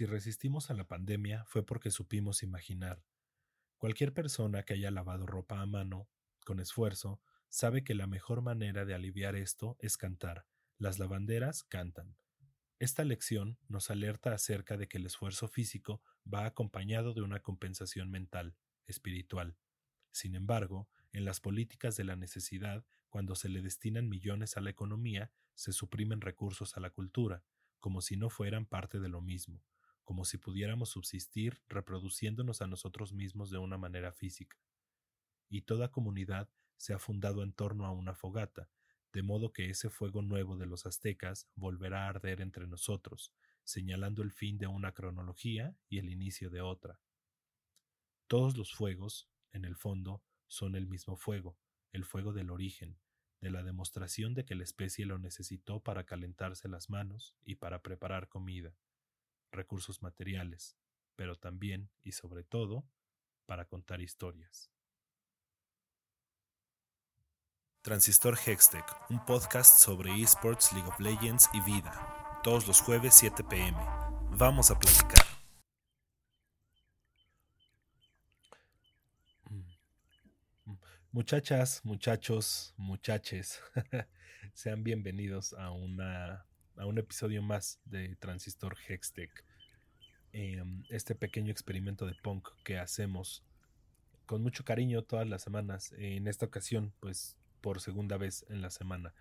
Si resistimos a la pandemia fue porque supimos imaginar. Cualquier persona que haya lavado ropa a mano, con esfuerzo, sabe que la mejor manera de aliviar esto es cantar. Las lavanderas cantan. Esta lección nos alerta acerca de que el esfuerzo físico va acompañado de una compensación mental, espiritual. Sin embargo, en las políticas de la necesidad, cuando se le destinan millones a la economía, se suprimen recursos a la cultura, como si no fueran parte de lo mismo, como si pudiéramos subsistir reproduciéndonos a nosotros mismos de una manera física. Y toda comunidad se ha fundado en torno a una fogata, de modo que ese fuego nuevo de los aztecas volverá a arder entre nosotros, señalando el fin de una cronología y el inicio de otra. Todos los fuegos, en el fondo, son el mismo fuego, el fuego del origen, de la demostración de que la especie lo necesitó para calentarse las manos y para preparar comida, recursos materiales, pero también y sobre todo para contar historias. Transistor Hextech, un podcast sobre esports, League of Legends y vida, todos los jueves 7 pm. Vamos a platicar. Muchachas, muchachos, muchaches, sean bienvenidos a, una, a un episodio más de Transistor Hextech. Em, este pequeño experimento de punk que hacemos con mucho cariño todas las semanas. En esta ocasión, pues por segunda vez en la semana.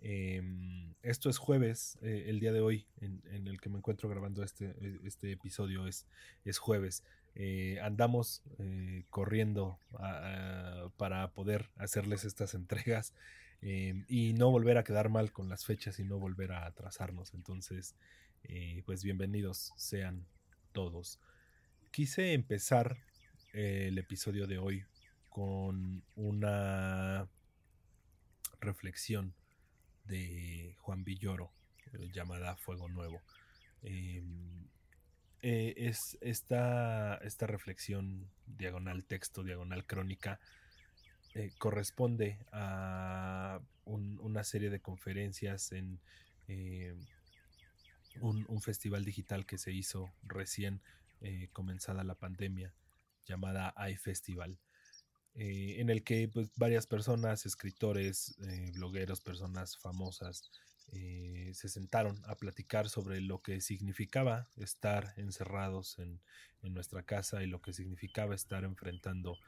Em, esto es jueves, eh, el día de hoy en, el que me encuentro grabando este, este episodio es, es jueves. Eh, andamos eh, corriendo para poder hacerles estas entregas eh, y no volver a quedar mal con las fechas y no volver a atrasarnos. Entonces, pues bienvenidos sean todos. Quise empezar el episodio de hoy con una reflexión de Juan Villoro llamada Fuego Nuevo. Em, eh, es esta, esta reflexión diagonal texto, diagonal crónica, eh, corresponde a una serie de conferencias en eh, un, festival digital que se hizo recién comenzada la pandemia llamada iFestival. en el que pues, varias personas, escritores, blogueros, personas famosas, eh, se sentaron a platicar sobre lo que significaba estar encerrados en, nuestra casa y lo que significaba estar enfrentando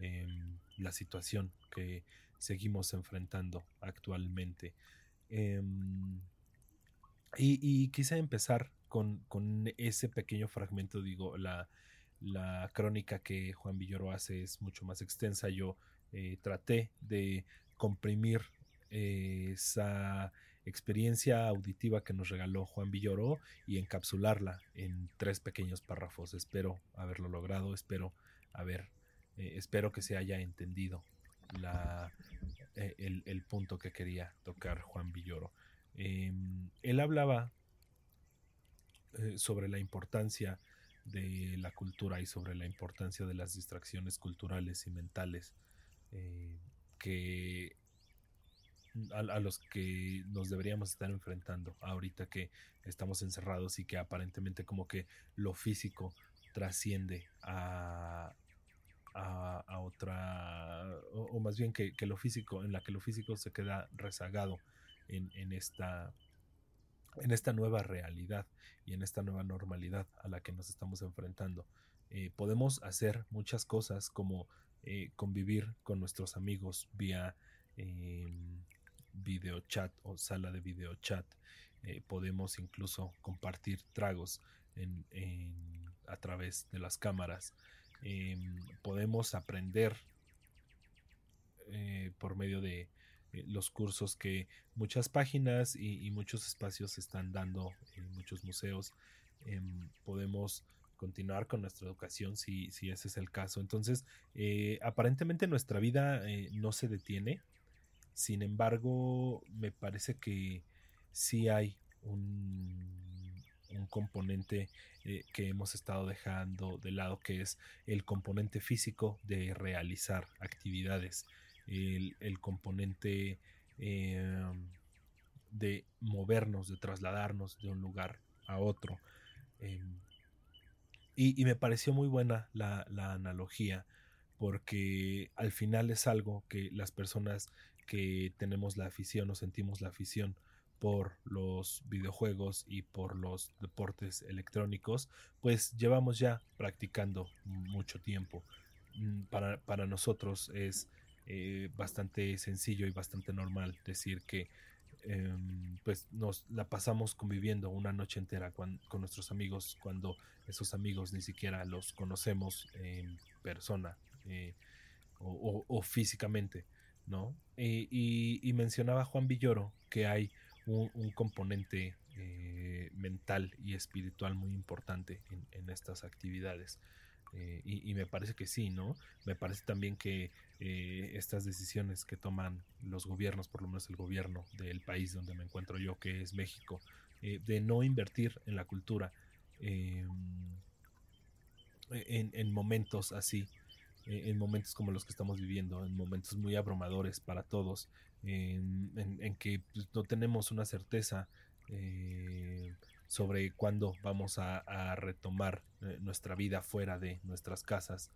em, la situación que seguimos enfrentando actualmente. Em, y, quise empezar con, ese pequeño fragmento, digo, la, crónica que Juan Villoro hace es mucho más extensa. Yo eh, traté de comprimir eh, esa experiencia auditiva que nos regaló Juan Villoro y encapsularla en tres pequeños párrafos. Espero haberlo logrado, espero haber, eh, espero que se haya entendido la, eh, el, punto que quería tocar Juan Villoro. Em, él hablaba eh, sobre la importancia de la cultura y sobre la importancia de las distracciones culturales y mentales que a, los que nos deberíamos estar enfrentando ahorita que estamos encerrados y que aparentemente como que lo físico trasciende a, a, otra, o, más bien que, lo físico, en la que lo físico se queda rezagado en, en, esta, en esta nueva realidad y en esta nueva normalidad a la que nos estamos enfrentando. Eh, podemos hacer muchas cosas como eh, convivir con nuestros amigos vía em, video chat o sala de video chat. Eh, podemos incluso compartir tragos en, a través de las cámaras. Em, podemos aprender eh, por medio de eh, los cursos que muchas páginas y, muchos espacios están dando en muchos museos. Em, podemos continuar con nuestra educación si, si, ese es el caso. Entonces, aparentemente nuestra vida no se detiene, sin embargo, me parece que sí hay un, componente eh, que hemos estado dejando de lado, que es el componente físico de realizar actividades, el, componente em, de movernos, de trasladarnos de un lugar a otro. Em, Y, me pareció muy buena la, analogía porque al final es algo que las personas que tenemos la afición o sentimos la afición por los videojuegos y por los deportes electrónicos, pues llevamos ya practicando mucho tiempo. Mm, para, para nosotros es eh, bastante sencillo y bastante normal decir que em, pues nos la pasamos conviviendo una noche entera con, nuestros amigos cuando esos amigos ni siquiera los conocemos en persona eh, o, físicamente, ¿no? y, mencionaba Juan Villoro que hay un, componente eh, mental y espiritual muy importante en estas actividades. Eh, y, me parece que sí, ¿no? Me parece también que eh, estas decisiones que toman los gobiernos, por lo menos el gobierno del país donde me encuentro yo, que es México, de no invertir en la cultura em, en, momentos así, en momentos como los que estamos viviendo, en momentos muy abrumadores para todos, en, que pues, no tenemos una certeza sobre cuándo vamos a, retomar eh, nuestra vida fuera de nuestras casas.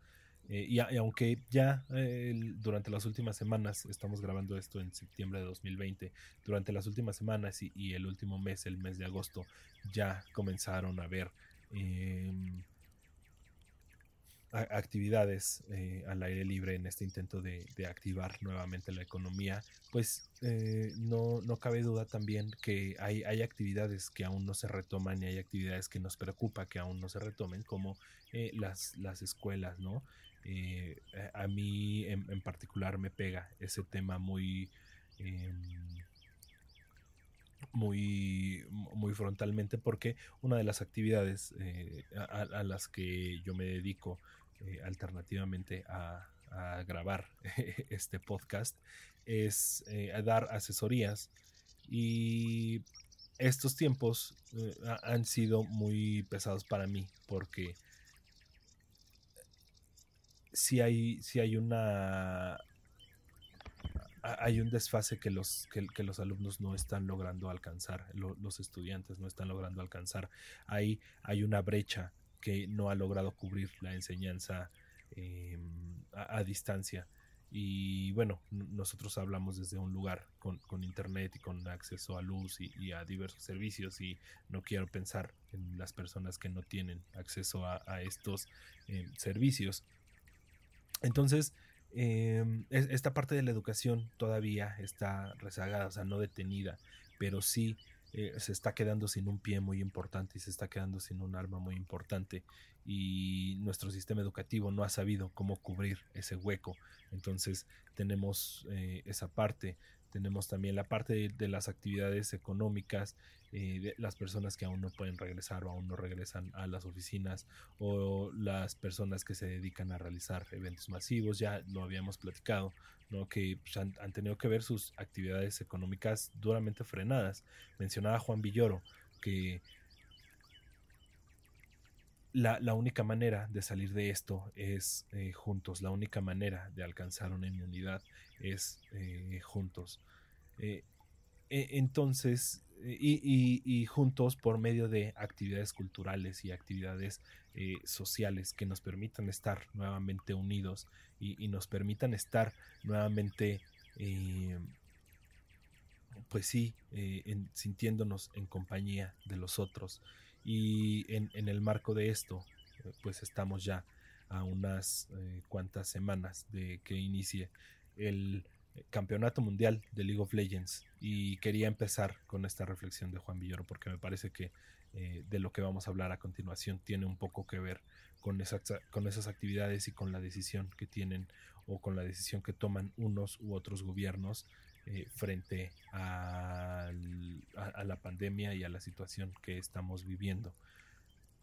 Eh, y, aunque ya durante las últimas semanas, estamos grabando esto en septiembre de 2020, durante las últimas semanas y, el último mes, el mes de agosto, ya comenzaron a ver em, actividades eh, al aire libre en este intento de, activar nuevamente la economía, pues eh, no, no, cabe duda también que hay, hay, actividades que aún no se retoman y hay actividades que nos preocupa que aún no se retomen, como eh, las, las escuelas, ¿no? a mí en, en, particular me pega ese tema muy... Muy, muy frontalmente porque una de las actividades a, las que yo me dedico eh, alternativamente a, grabar este podcast es eh, dar asesorías y estos tiempos eh, han sido muy pesados para mí porque si hay, si hay una hay un desfase que los, que, los alumnos no están logrando alcanzar, los estudiantes no están logrando alcanzar. Ahí hay una brecha que no ha logrado cubrir la enseñanza em, a, distancia. Y bueno, nosotros hablamos desde un lugar con, internet y con acceso a luz y, a diversos servicios y no quiero pensar en las personas que no tienen acceso a, estos em, servicios. Entonces, em, esta parte de la educación todavía está rezagada, o sea, no detenida, pero sí eh, se está quedando sin un pie muy importante y se está quedando sin un arma muy importante y nuestro sistema educativo no ha sabido cómo cubrir ese hueco. Entonces tenemos eh, esa parte tenemos también la parte de, las actividades económicas, eh, de las personas que aún no pueden regresar o aún no regresan a las oficinas o las personas que se dedican a realizar eventos masivos, ya lo habíamos platicado, ¿no? que pues, han, tenido que ver sus actividades económicas duramente frenadas. Mencionaba Juan Villoro que la, única manera de salir de esto es eh, juntos, la única manera de alcanzar una inmunidad es eh, juntos. Eh, e, entonces, y, juntos por medio de actividades culturales y actividades sociales que nos permitan estar nuevamente unidos y, nos permitan estar nuevamente, pues sí, sintiéndonos en compañía de los otros. Y en, el marco de esto, pues estamos ya a unas cuantas semanas de que inicie el campeonato mundial de League of Legends. Y quería empezar con esta reflexión de Juan Villoro porque me parece que eh, de lo que vamos a hablar a continuación tiene un poco que ver con, con esas actividades y con la decisión que tienen o con la decisión que toman unos u otros gobiernos eh, frente a, la pandemia y a la situación que estamos viviendo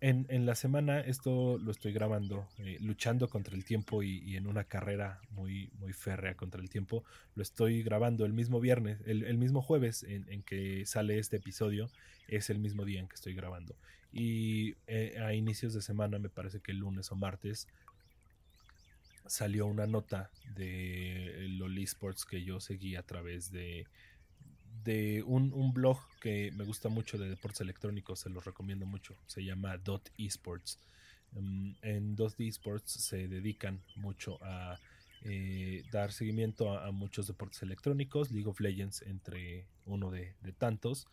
en, la semana esto lo estoy grabando eh, luchando contra el tiempo y, en una carrera muy, muy férrea contra el tiempo. Lo estoy grabando el mismo viernes, el, mismo jueves en, que sale este episodio, es el mismo día en que estoy grabando. Y eh, a inicios de semana, me parece que el lunes o martes, salió una nota de los esports que yo seguí a través de de un, blog que me gusta mucho de deportes electrónicos, se los recomiendo mucho, se llama Dot Esports. Mm, en 2D Sports se dedican mucho a eh, dar seguimiento a, muchos deportes electrónicos, League of Legends entre uno de, tantos.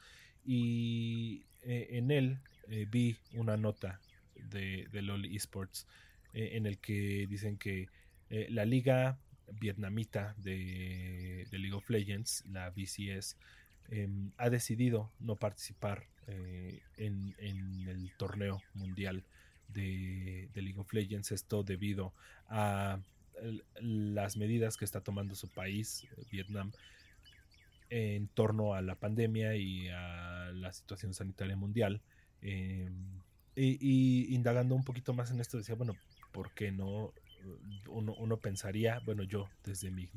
Y eh, en él eh, vi una nota de, de LOL Esports en el que dicen que la liga vietnamita de, de, League of Legends, la BCS, em, ha decidido no participar en, en, el torneo mundial de, League of Legends. Esto debido a las medidas que está tomando su país, eh, Vietnam, en torno a la pandemia y a la situación sanitaria mundial. Em, y, indagando un poquito más en esto, decía, bueno, ¿por qué no? Uno, pensaría, bueno, yo desde mi,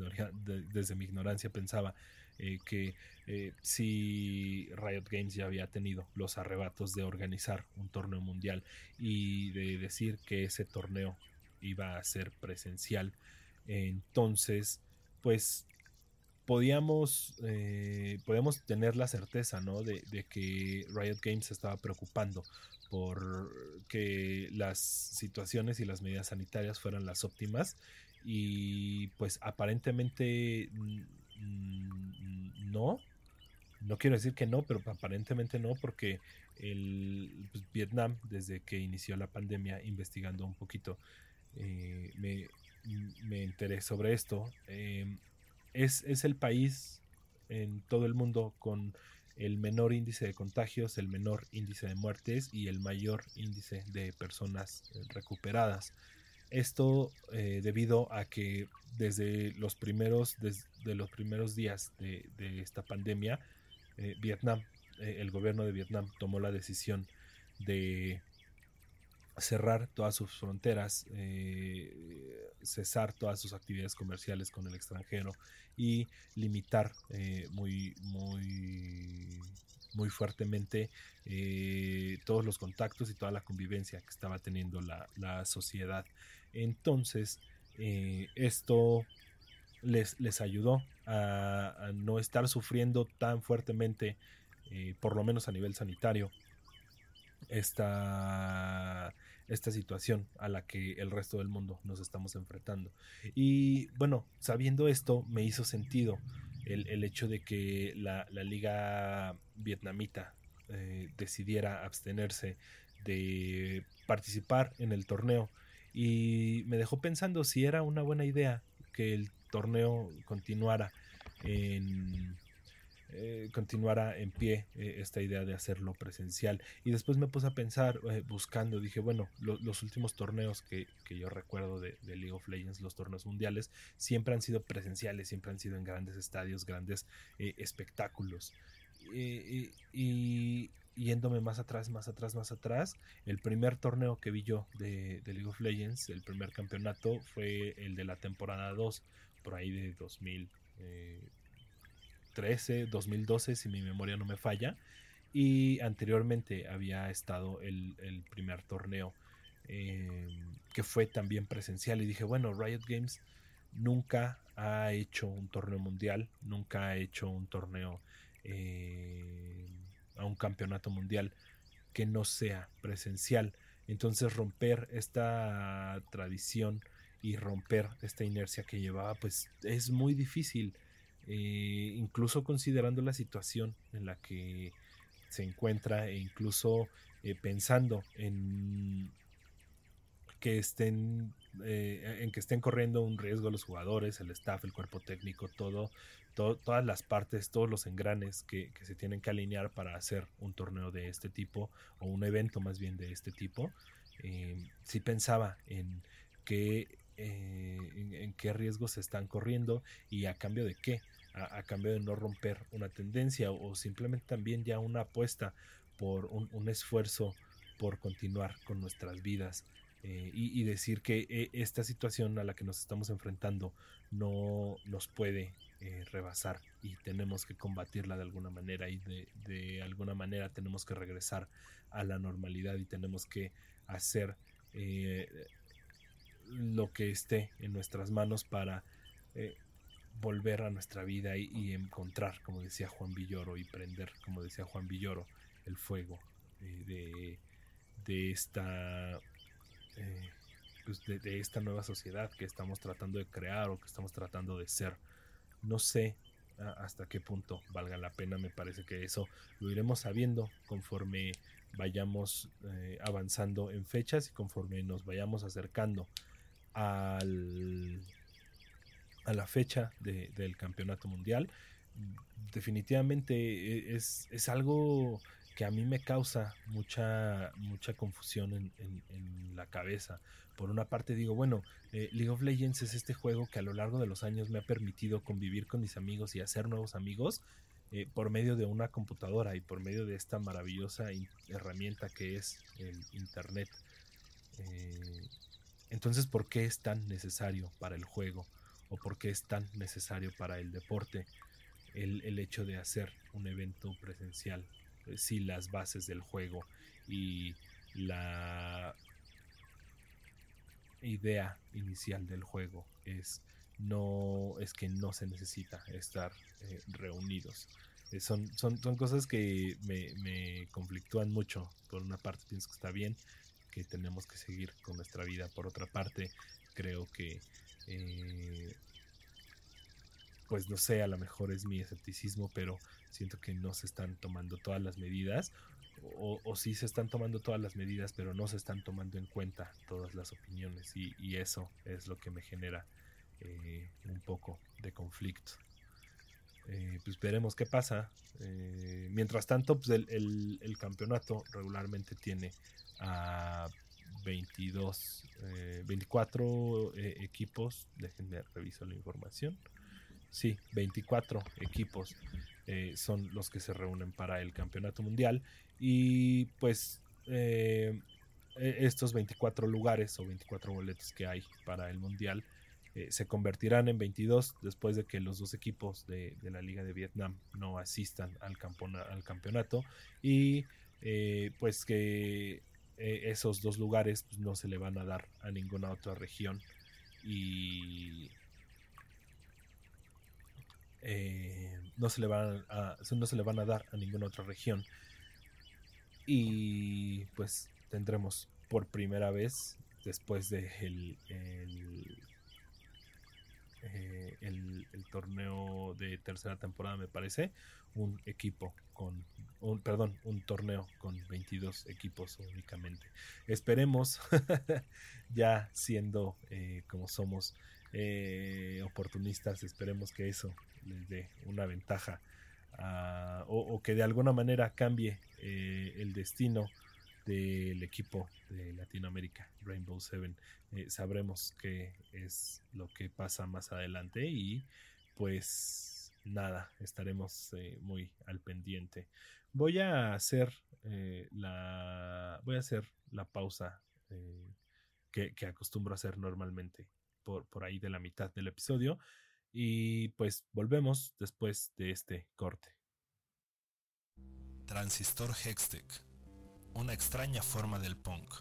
desde mi ignorancia pensaba eh, que eh, si Riot Games ya había tenido los arrebatos de organizar un torneo mundial y de decir que ese torneo iba a ser presencial, entonces pues podíamos, eh, podíamos tener la certeza ¿no? de, de, que Riot Games estaba preocupando por que las situaciones y las medidas sanitarias fueran las óptimas y pues aparentemente no. No quiero decir que no, pero aparentemente no, porque el pues, Vietnam, desde que inició la pandemia, investigando un poquito, eh, me, enteré sobre esto. Em, es, es el país en todo el mundo con el menor índice de contagios, el menor índice de muertes y el mayor índice de personas eh, recuperadas. Esto eh, debido a que desde los primeros, desde los primeros días de, esta pandemia, eh, Vietnam, el gobierno de Vietnam tomó la decisión de cerrar todas sus fronteras, cesar todas sus actividades comerciales con el extranjero y limitar muy, muy, muy fuertemente todos los contactos y toda la convivencia que estaba teniendo la, la sociedad. Entonces, eh, esto les, les ayudó a, no estar sufriendo tan fuertemente, eh, por lo menos a nivel sanitario, esta, esta situación a la que el resto del mundo nos estamos enfrentando. Y bueno, sabiendo esto, me hizo sentido el, hecho de que la, liga vietnamita eh, decidiera abstenerse de participar en el torneo y me dejó pensando si era una buena idea que el torneo continuara en eh, continuara en pie eh, esta idea de hacerlo presencial. Y después me puse a pensar eh, buscando dije bueno los últimos torneos que, yo recuerdo de, League of Legends los torneos mundiales siempre han sido presenciales siempre han sido en grandes estadios grandes espectáculos. Y, yéndome más atrás, más atrás, más atrás, el primer torneo que vi yo de, League of Legends, el primer campeonato, fue el de la temporada 2, por ahí de 2013, 2012, si mi memoria no me falla. Y anteriormente había estado el, primer torneo em, que fue también presencial. Y dije, bueno, Riot Games nunca ha hecho un torneo mundial, nunca ha hecho un torneo eh, a un campeonato mundial que no sea presencial. Entonces romper esta tradición y romper esta inercia que llevaba, pues es muy difícil, eh, incluso considerando la situación en la que se encuentra e incluso eh, pensando en que estén eh, en que estén corriendo un riesgo los jugadores, el staff, el cuerpo técnico, todo, todas las partes, todos los engranes que, se tienen que alinear para hacer un torneo de este tipo o un evento más bien de este tipo. Eh, sí pensaba en qué, eh, en, qué riesgos se están corriendo y a cambio de qué, a, cambio de no romper una tendencia o, simplemente también ya una apuesta por un esfuerzo por continuar con nuestras vidas eh, y, decir que eh, esta situación a la que nos estamos enfrentando no nos puede eh, rebasar y tenemos que combatirla de alguna manera y de, alguna manera tenemos que regresar a la normalidad y tenemos que hacer lo que esté en nuestras manos para volver a nuestra vida y, encontrar, como decía Juan Villoro, y prender, como decía Juan Villoro, el fuego de, de esta pues, de, esta nueva sociedad que estamos tratando de crear o que estamos tratando de ser. No sé hasta qué punto valga la pena, me parece que eso lo iremos sabiendo conforme vayamos eh, avanzando en fechas y conforme nos vayamos acercando al, a la fecha del campeonato mundial. Definitivamente e, es, es algo que a mí me causa mucha, mucha confusión en, la cabeza. Por una parte digo, bueno, eh, League of Legends es este juego que a lo largo de los años me ha permitido convivir con mis amigos y hacer nuevos amigos eh, por medio de una computadora y por medio de esta maravillosa herramienta que es el Internet. Eh, entonces, ¿por qué es tan necesario para el juego? ¿O por qué es tan necesario para el deporte el, el hecho de hacer un evento presencial eh, si las bases del juego y la idea inicial del juego es no es que no se necesita estar eh, reunidos. Eh, son, son, son, cosas que me, me, conflictúan mucho. Por una parte pienso que está bien que tenemos que seguir con nuestra vida por otra parte creo que pues no sé a lo mejor es mi escepticismo pero siento que no se están tomando todas las medidas o, o, sí se están tomando todas las medidas, pero no se están tomando en cuenta todas las opiniones y, eso es lo que me genera eh, un poco de conflicto. Eh, pues veremos qué pasa. Eh, mientras tanto, pues el, campeonato regularmente tiene a 22, 24 equipos. Déjenme revisar la información. Sí, 24 equipos eh, son los que se reúnen para el campeonato mundial y pues eh, e, estos 24 lugares o 24 boletos que hay para el mundial eh, se convertirán en 22 después de que los dos equipos de, la liga de Vietnam no asistan al, al campeonato y pues que esos dos lugares pues, no se le van a dar a ninguna otra región y eh, no, se le van a, no se le van a dar a ninguna otra región. Y pues tendremos por primera vez, después de el, el, eh, torneo de tercera temporada, me parece, un equipo con, un, perdón, un torneo con 22 equipos únicamente. Esperemos, ya siendo eh, como somos oportunistas, esperemos que eso les dé una ventaja ah, o, que de alguna manera cambie eh, el destino del equipo de Latinoamérica, Rainbow Seven. Eh, sabremos qué es lo que pasa más adelante y pues nada, estaremos eh, muy al pendiente. Voy a hacer la voy a hacer la pausa que, acostumbro hacer normalmente por, por ahí de la mitad del episodio y pues volvemos después de este corte. Transistor Hextech, una extraña forma del punk.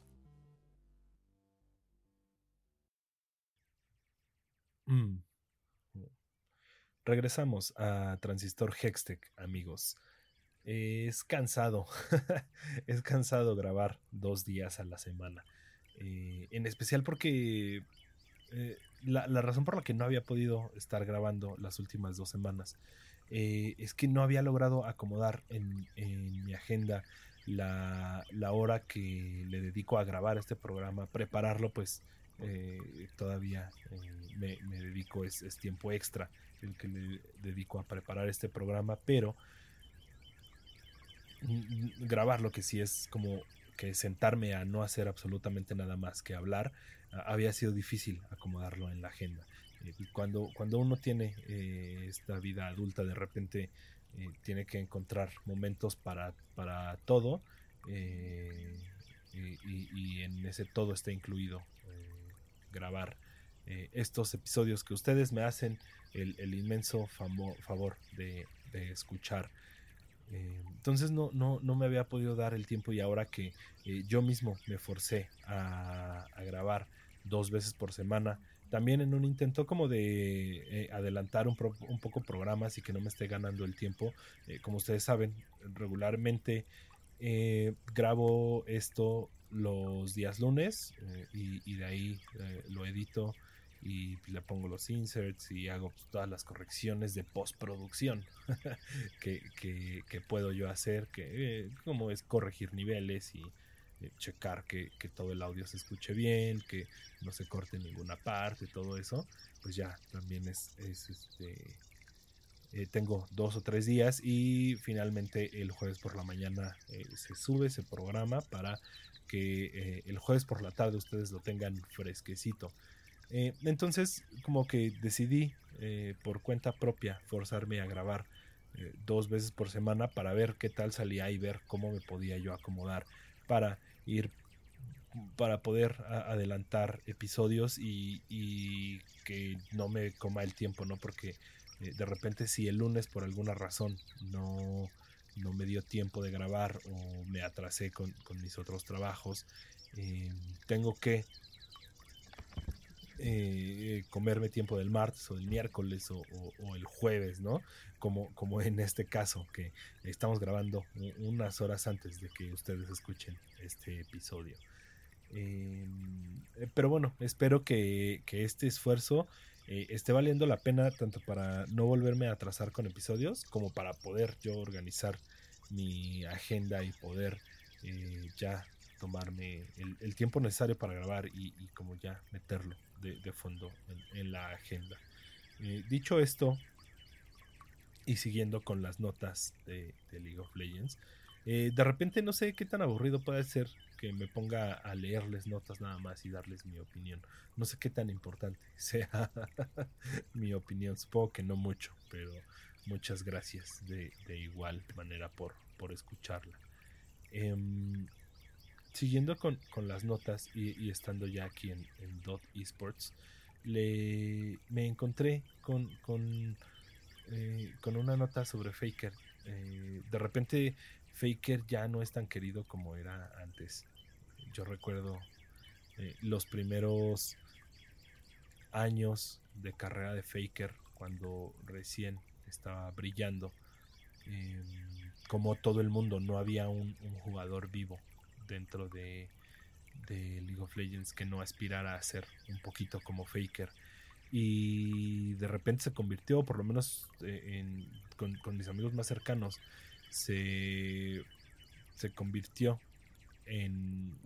Mm. Regresamos a Transistor Hextech, amigos. Es cansado, es cansado grabar dos días a la semana. Eh, en especial porque eh, la, razón por la que no había podido estar grabando las últimas dos semanas eh, es que no había logrado acomodar en, mi agenda la, hora que le dedico a grabar este programa, prepararlo, pues eh, todavía me, dedico, es, tiempo extra el que le dedico a preparar este programa, pero grabarlo que sí es como que sentarme a no hacer absolutamente nada más que hablar había sido difícil acomodarlo en la agenda. Eh, cuando, cuando uno tiene eh, esta vida adulta, de repente eh, tiene que encontrar momentos para, para todo y, en ese todo está incluido grabar estos episodios que ustedes me hacen el, inmenso favor de, escuchar. entonces no, no, no, me había podido dar el tiempo y ahora que yo mismo me forcé a grabar dos veces por semana. También en un intento como de eh, adelantar un, poco programas y que no me esté ganando el tiempo. Eh, como ustedes saben, regularmente eh, grabo esto los días lunes eh, y, de ahí lo edito y le pongo los inserts y hago todas las correcciones de postproducción que, que, puedo yo hacer, que como es corregir niveles y checar que, todo el audio se escuche bien, que no se corte ninguna parte, todo eso, pues ya también es, es este, eh, tengo dos o tres días y finalmente el jueves por la mañana eh, se sube ese programa para que eh, el jueves por la tarde ustedes lo tengan fresquecito. entonces como que decidí por cuenta propia forzarme a grabar dos veces por semana para ver qué tal salía y ver cómo me podía yo acomodar para ir para poder adelantar episodios y, y, que no me coma el tiempo, ¿no? Porque eh, de repente si el lunes por alguna razón no, no me dio tiempo de grabar o me atrasé con, mis otros trabajos, eh, tengo que eh, comerme tiempo del martes o del miércoles o, el jueves, ¿no? Como, como en este caso, que estamos grabando unas horas antes de que ustedes escuchen este episodio. pero bueno, espero que, que este esfuerzo eh, esté valiendo la pena tanto para no volverme a atrasar con episodios como para poder yo organizar mi agenda y poder eh, ya tomarme el, tiempo necesario para grabar y, como ya meterlo de, fondo en, la agenda. Eh, dicho esto, y siguiendo con las notas de, League of Legends, de repente no sé qué tan aburrido puede ser que me ponga a leerles notas nada más y darles mi opinión. No sé qué tan importante sea mi opinión, supongo que no mucho, pero muchas gracias de, igual manera por, por escucharla. Em, siguiendo con, las notas y, estando ya aquí en, Dot Esports, le, me encontré con, con, eh, con una nota sobre Faker. Eh, de repente Faker ya no es tan querido como era antes. Yo recuerdo eh, los primeros años de carrera de Faker cuando recién estaba brillando. Como todo el mundo, no había un, jugador vivo dentro de, League of Legends que no aspirara a ser un poquito como Faker. Y de repente se convirtió, por lo menos eh, con, mis amigos más cercanos, se, se convirtió en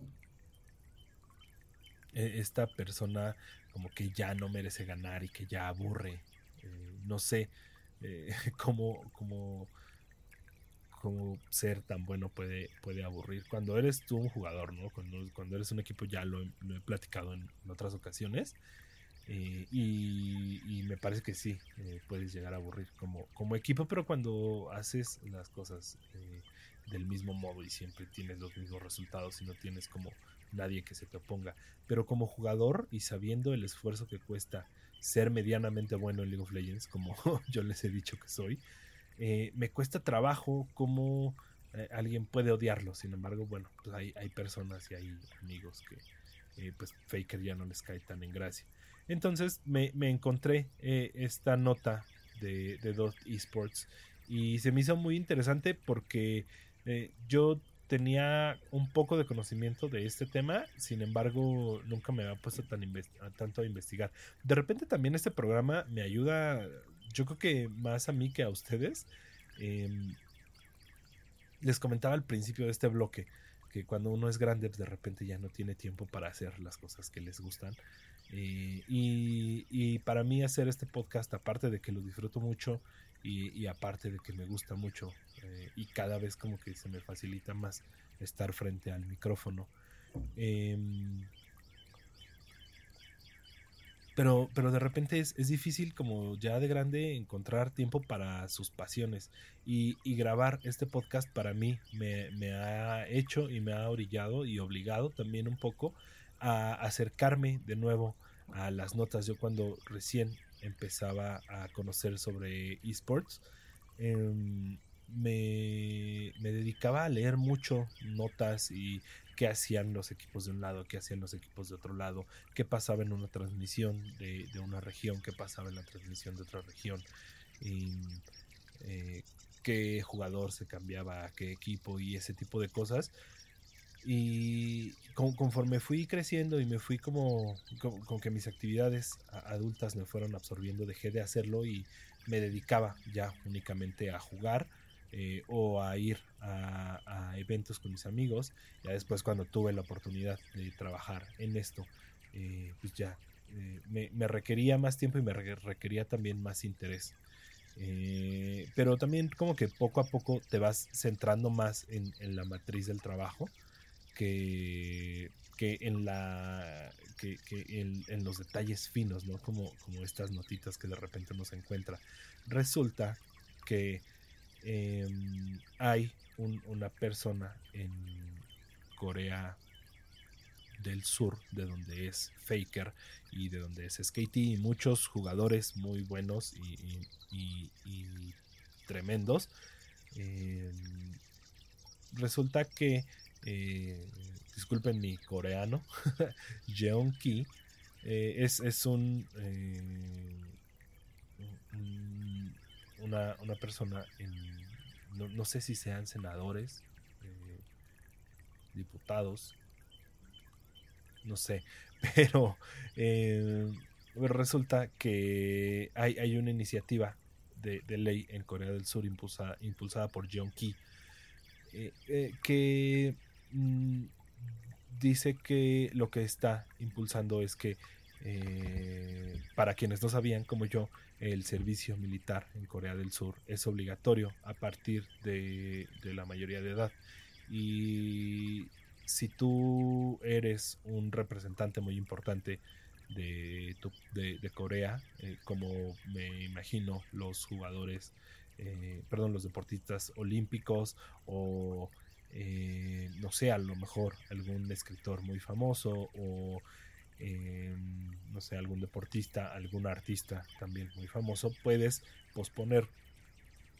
e, esta persona como que ya no merece ganar y que ya aburre. Eh, no sé eh, cómo, cómo, ser tan bueno puede, puede aburrir. Cuando eres tú un jugador, ¿no? Cuando, eres un equipo, ya lo, he platicado en, otras ocasiones. Eh, y, me parece que sí, puedes llegar a aburrir como, como equipo, pero cuando haces las cosas del mismo modo y siempre tienes los mismos resultados y no tienes como nadie que se te oponga. Pero como jugador y sabiendo el esfuerzo que cuesta ser medianamente bueno en League of Legends, como yo les he dicho que soy, eh, me cuesta trabajo como eh, alguien puede odiarlo. Sin embargo, bueno, pues hay, hay personas y hay amigos que eh, pues Faker ya no les cae tan en gracia. Entonces me, encontré esta nota de, de Dot Esports y se me hizo muy interesante porque yo tenía un poco de conocimiento de este tema, sin embargo, nunca me había puesto tan tanto a investigar. De repente también este programa me ayuda, yo creo que más a mí que a ustedes. Em, les comentaba al principio de este bloque que cuando uno es grande, pues de repente ya no tiene tiempo para hacer las cosas que les gustan. Eh, y, para mí hacer este podcast, aparte de que lo disfruto mucho y aparte de que me gusta mucho eh, y cada vez como que se me facilita más estar frente al micrófono. Em, pero, pero de repente es, difícil como ya de grande encontrar tiempo para sus pasiones y, grabar este podcast para mí me, me, ha hecho y me ha orillado y obligado también un poco a acercarme de nuevo a las notas. Yo cuando recién empezaba a conocer sobre esports, eh, me, dedicaba a leer mucho notas y qué hacían los equipos de un lado, qué hacían los equipos de otro lado, qué pasaba en una transmisión de, una región, qué pasaba en la transmisión de otra región, y, eh, qué jugador se cambiaba a qué equipo y ese tipo de cosas. Y conforme fui creciendo y me fui como, con, que mis actividades adultas me fueron absorbiendo, dejé de hacerlo y me dedicaba ya únicamente a jugar eh, o a ir a, eventos con mis amigos. Ya después cuando tuve la oportunidad de trabajar en esto, eh, pues ya eh, me, requería más tiempo y me requería también más interés. pero también como que poco a poco te vas centrando más en, en la matriz del trabajo que, que en la que, en, los detalles finos, ¿no? Como, como estas notitas que de repente nos encuentra. Resulta que em, hay una persona en Corea del Sur, de donde es Faker y de donde es SKT, y muchos jugadores muy buenos y, tremendos. Em, resulta que eh, disculpen mi coreano, Jeon Ki, eh, es, es un, eh, una, una, persona, en, no, sé si sean senadores, diputados, no sé, pero resulta que hay, hay una iniciativa de, ley en Corea del Sur impulsada, impulsada por Jeon Ki, que Mm, dice que lo que está impulsando es que, eh, para quienes no sabían como yo, el servicio militar en Corea del Sur es obligatorio a partir de, la mayoría de edad. Y si tú eres un representante muy importante de, de, Corea, eh, como me imagino los jugadores, eh, perdón, los deportistas olímpicos o eh, no sé, a lo mejor algún escritor muy famoso o, em, no sé, algún deportista, algún artista también muy famoso, puedes posponer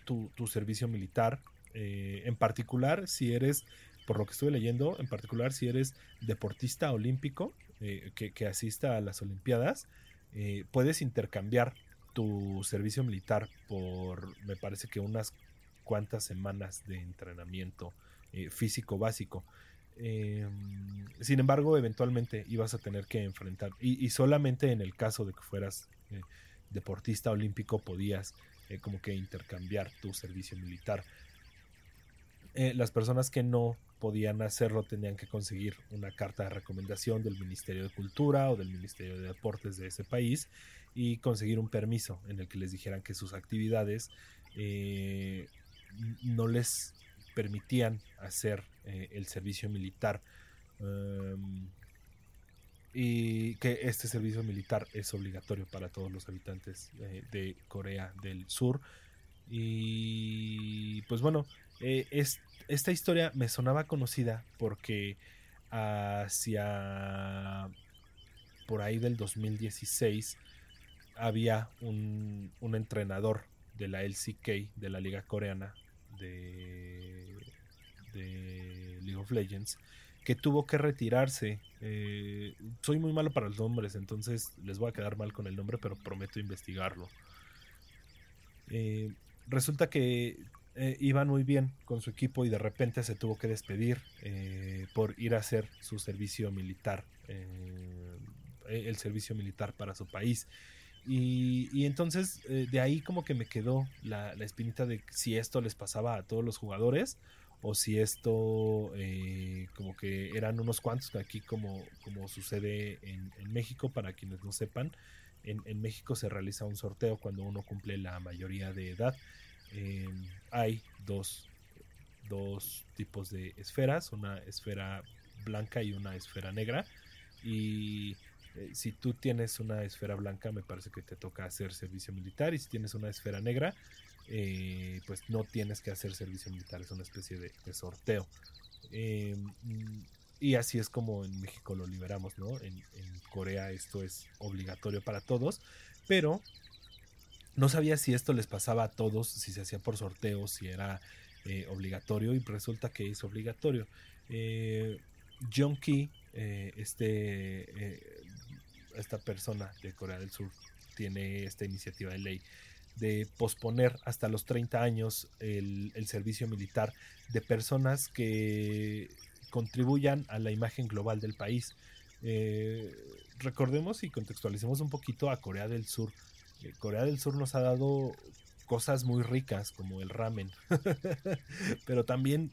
tu, servicio militar, eh, en particular si eres, por lo que estuve leyendo, en particular si eres deportista olímpico eh, que, que, asista a las Olimpiadas, puedes intercambiar tu servicio militar por, me parece que unas cuantas semanas de entrenamiento eh, físico básico. Em, sin embargo, eventualmente ibas a tener que enfrentar, y, solamente en el caso de que fueras eh, deportista olímpico podías eh, como que intercambiar tu servicio militar. las personas que no podían hacerlo tenían que conseguir una carta de recomendación del Ministerio de Cultura o del Ministerio de Deportes de ese país y conseguir un permiso en el que les dijeran que sus actividades no les permitían hacer eh, el servicio militar. Em, y que este servicio militar es obligatorio para todos los habitantes eh, de Corea del Sur. Y pues bueno, eh, es, esta historia me sonaba conocida porque hacia por ahí del 2016 había un, un entrenador de la LCK, de la liga coreana, de, League of Legends que tuvo que retirarse. Eh, soy muy malo para los nombres, entonces les voy a quedar mal con el nombre, pero prometo investigarlo. Eh, resulta que eh, iban muy bien con su equipo y de repente se tuvo que despedir por ir a hacer su servicio militar, el servicio militar para su país. Y, entonces eh, de ahí como que me quedó la, espinita de si esto les pasaba a todos los jugadores o si esto eh, como que eran unos cuantos aquí como, como sucede en, México para quienes no sepan en, México se realiza un sorteo cuando uno cumple la mayoría de edad. Eh, hay dos, dos tipos de esferas una esfera blanca y una esfera negra y eh, si tú tienes una esfera blanca, me parece que te toca hacer servicio militar. Y si tienes una esfera negra, eh, pues no tienes que hacer servicio militar. Es una especie de, sorteo. Em, y así es como en México lo liberamos, ¿no? En, Corea esto es obligatorio para todos. Pero no sabía si esto les pasaba a todos, si se hacía por sorteo, si era eh, obligatorio. Y resulta que es obligatorio. John Key, este esta persona de Corea del Sur tiene esta iniciativa de ley de posponer hasta los 30 años el, servicio militar de personas que contribuyan a la imagen global del país. recordemos y contextualicemos un poquito a Corea del Sur. Corea del Sur nos ha dado cosas muy ricas como el ramen. Pero también,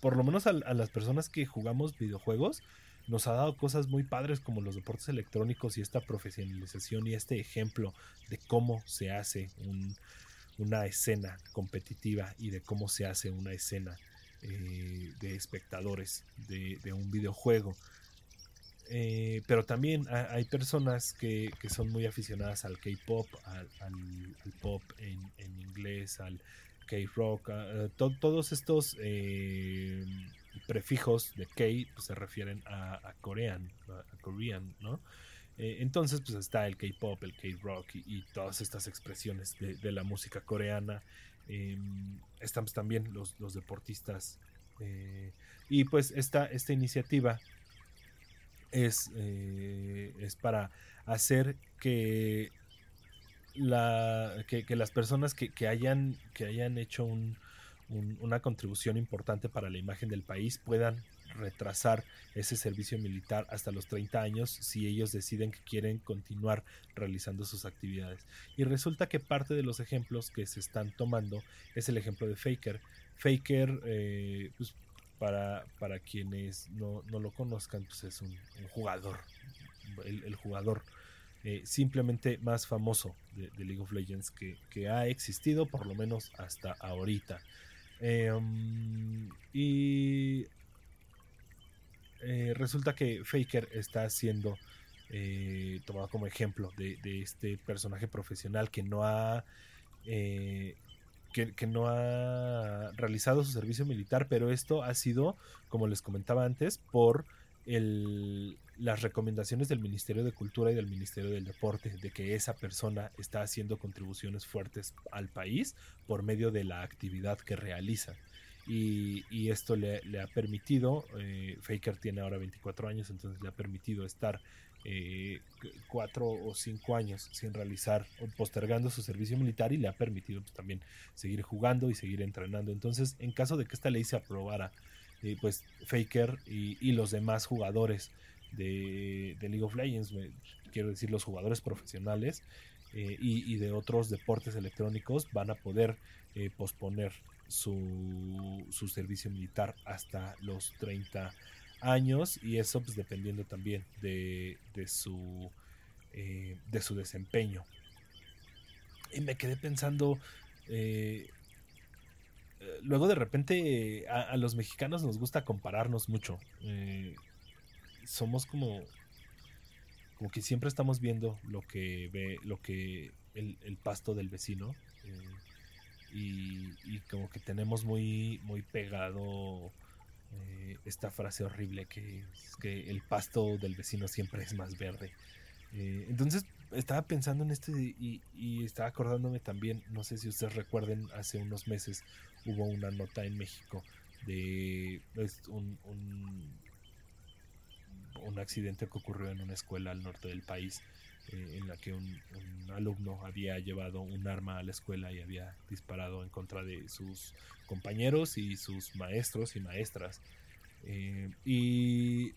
por lo menos a, las personas que jugamos videojuegos, nos ha dado cosas muy padres como los deportes electrónicos y esta profesionalización y este ejemplo de cómo se hace una escena competitiva y de cómo se hace una escena eh, de espectadores de un videojuego. Eh, pero también hay personas que, son muy aficionadas al K-pop, al, pop en, inglés, al K-rock, todos estos eh, prefijos de K pues, se refieren a, a Korean, a, Korean, ¿no? Eh, entonces, pues está el K-pop, el K-rock y, todas estas expresiones de, la música coreana. Em, estamos también los, los deportistas. y pues esta, esta iniciativa es, eh, es para hacer que, la, que, las personas que, hayan, que hayan hecho una contribución importante para la imagen del país puedan retrasar ese servicio militar hasta los 30 años si ellos deciden que quieren continuar realizando sus actividades. Y resulta que parte de los ejemplos que se están tomando es el ejemplo de Faker. Faker, eh, pues, para, para quienes no, lo conozcan, pues es un, jugador, el, jugador eh, simplemente más famoso de, League of Legends que, ha existido, por lo menos hasta ahorita. Em, y eh, resulta que Faker está siendo eh, tomado como ejemplo de, de, este personaje profesional que no ha que, no ha realizado su servicio militar, pero esto ha sido, como les comentaba antes, por el, las recomendaciones del Ministerio de Cultura y del Ministerio del Deporte, de que esa persona está haciendo contribuciones fuertes al país por medio de la actividad que realiza. Y, esto le, ha permitido, eh, Faker tiene ahora 24 años, entonces le ha permitido estar eh, cuatro o cinco años sin realizar o postergando su servicio militar y le ha permitido pues, también seguir jugando y seguir entrenando. Entonces, en caso de que esta ley se aprobara, eh, pues Faker y, los demás jugadores de, League of Legends, quiero decir los jugadores profesionales eh, y, de otros deportes electrónicos, van a poder posponer su, su servicio militar hasta los 30 años y eso pues dependiendo también de, de su eh, de su desempeño. Y me quedé pensando eh, eh, luego de repente a, los mexicanos nos gusta compararnos mucho somos como como que siempre estamos viendo lo que ve lo que el, pasto del vecino y, y, como que tenemos muy muy pegado eh, esta frase horrible que, que el pasto del vecino siempre es más verde. Eh, entonces estaba pensando en esto y, estaba acordándome también, no sé si ustedes recuerden, hace unos meses hubo una nota en México de pues, un, un, accidente que ocurrió en una escuela al norte del país eh, en la que un, alumno había llevado un arma a la escuela y había disparado en contra de sus compañeros y sus maestros y maestras. Eh, y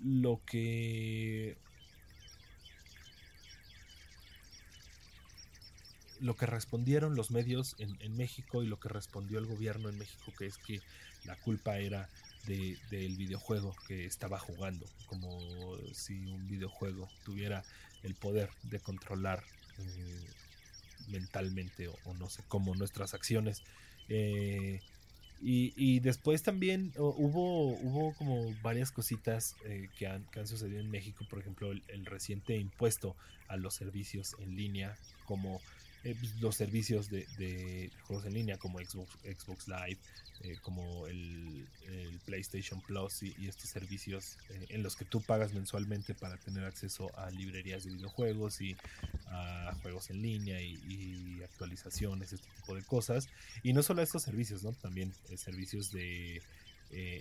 lo que lo que respondieron los medios en, en, México y lo que respondió el gobierno en México, que es que la culpa era del videojuego que estaba jugando, como si un videojuego tuviera el poder de controlar eh, mentalmente o, no sé cómo nuestras acciones. Eh, y, después también hubo, hubo como varias cositas eh, que, han, que, han, sucedido en México, por ejemplo, el, reciente impuesto a los servicios en línea, como los servicios de, de, juegos en línea, como Xbox, Xbox Live, eh, como el, PlayStation Plus y, estos servicios eh, en los que tú pagas mensualmente para tener acceso a librerías de videojuegos y a juegos en línea y, actualizaciones, este tipo de cosas. Y no solo estos servicios, ¿no? También eh, servicios de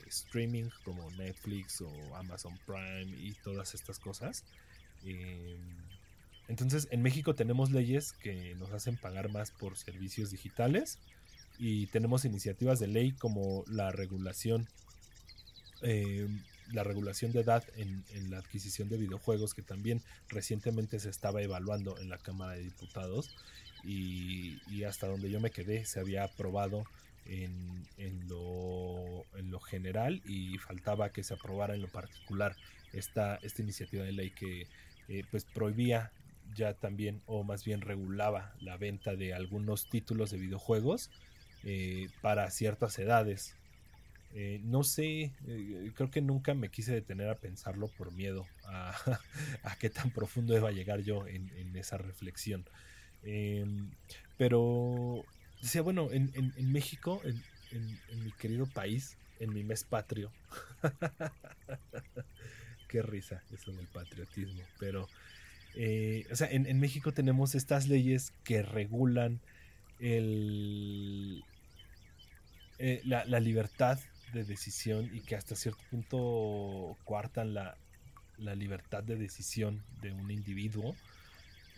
streaming como Netflix o Amazon Prime y todas estas cosas. Entonces, en México tenemos leyes que nos hacen pagar más por servicios digitales y tenemos iniciativas de ley como la regulación eh, la regulación de edad en, la adquisición de videojuegos que también recientemente se estaba evaluando en la Cámara de Diputados y, hasta donde yo me quedé se había aprobado en, en, lo, en, lo, general y faltaba que se aprobara en lo particular esta, esta iniciativa de ley que eh, pues prohibía ya también o más bien regulaba la venta de algunos títulos de videojuegos eh, para ciertas edades eh, no sé, eh, creo que nunca me quise detener a pensarlo por miedo a, qué tan profundo iba a llegar yo en, esa reflexión. Em, pero decía, bueno, en, México, en, mi querido país, en mi mes patrio, qué risa eso del patriotismo, pero, eh, o sea, en, México tenemos estas leyes que regulan el, la libertad de decisión y que hasta cierto punto coartan la, libertad de decisión de un individuo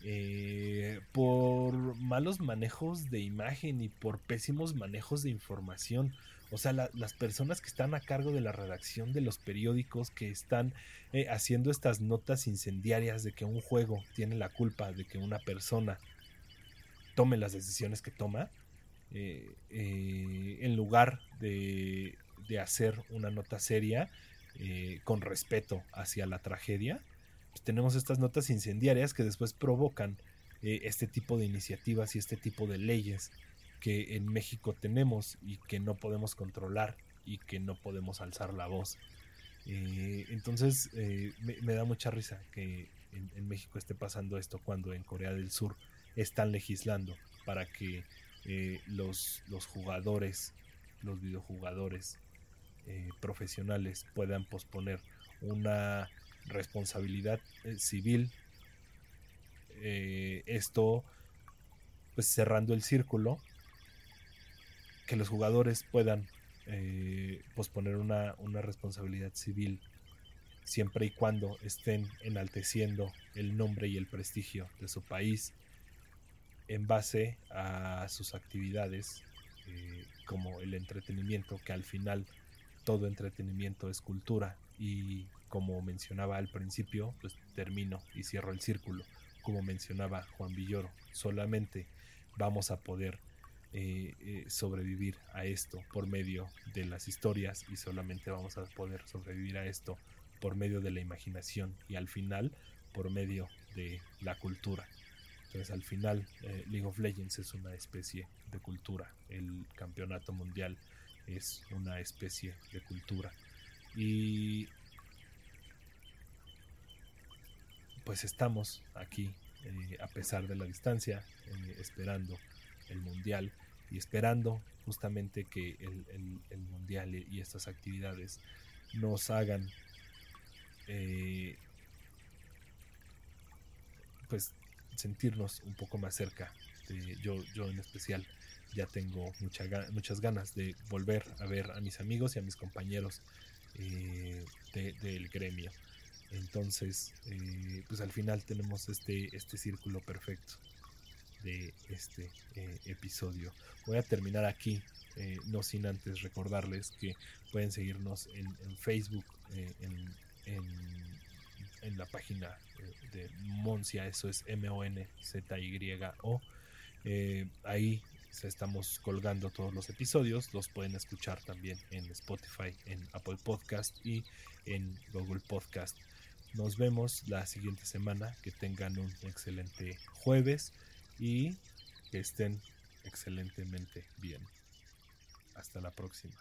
eh, por malos manejos de imagen y por pésimos manejos de información. O sea, las personas que están a cargo de la redacción de los periódicos, que están eh, haciendo estas notas incendiarias de que un juego tiene la culpa de que una persona tome las decisiones que toma, eh, en lugar de de hacer una nota seria eh, con respeto hacia la tragedia, pues tenemos estas notas incendiarias que después provocan eh, este tipo de iniciativas y este tipo de leyes que en México tenemos y que no podemos controlar y que no podemos alzar la voz. Eh, entonces me, da mucha risa que en, México esté pasando esto cuando en Corea del Sur están legislando para que los, los jugadores, los videojugadores, eh, profesionales puedan posponer una responsabilidad eh, civil. Eh, esto, pues cerrando el círculo, que los jugadores puedan posponer una, una responsabilidad civil siempre y cuando estén enalteciendo el nombre y el prestigio de su país en base a sus actividades como el entretenimiento que al final todo entretenimiento es cultura y como mencionaba al principio, pues termino y cierro el círculo. Como mencionaba Juan Villoro, solamente vamos a poder eh, eh, sobrevivir a esto por medio de las historias y solamente vamos a poder sobrevivir a esto por medio de la imaginación y al final por medio de la cultura. Entonces al final eh, League of Legends es una especie de cultura. El campeonato mundial es una especie de cultura. Y pues estamos aquí, a pesar de la distancia, esperando el mundial y esperando justamente que el, mundial y estas actividades nos hagan eh, pues sentirnos un poco más cerca yo yo en especial ya tengo muchas ganas de volver a ver a mis amigos y a mis compañeros eh, del gremio. Entonces, eh, pues al final tenemos este, este círculo perfecto de este eh, episodio. Voy a terminar aquí, no sin antes recordarles que pueden seguirnos en, Facebook, en, en, la página de Moncia, eso es M-O-N-Z-Y-O. ahí estamos colgando todos los episodios. Los pueden escuchar también en Spotify, en Apple Podcast y en Google Podcast. Nos vemos la siguiente semana. Que tengan un excelente jueves y que estén excelentemente bien. Hasta la próxima.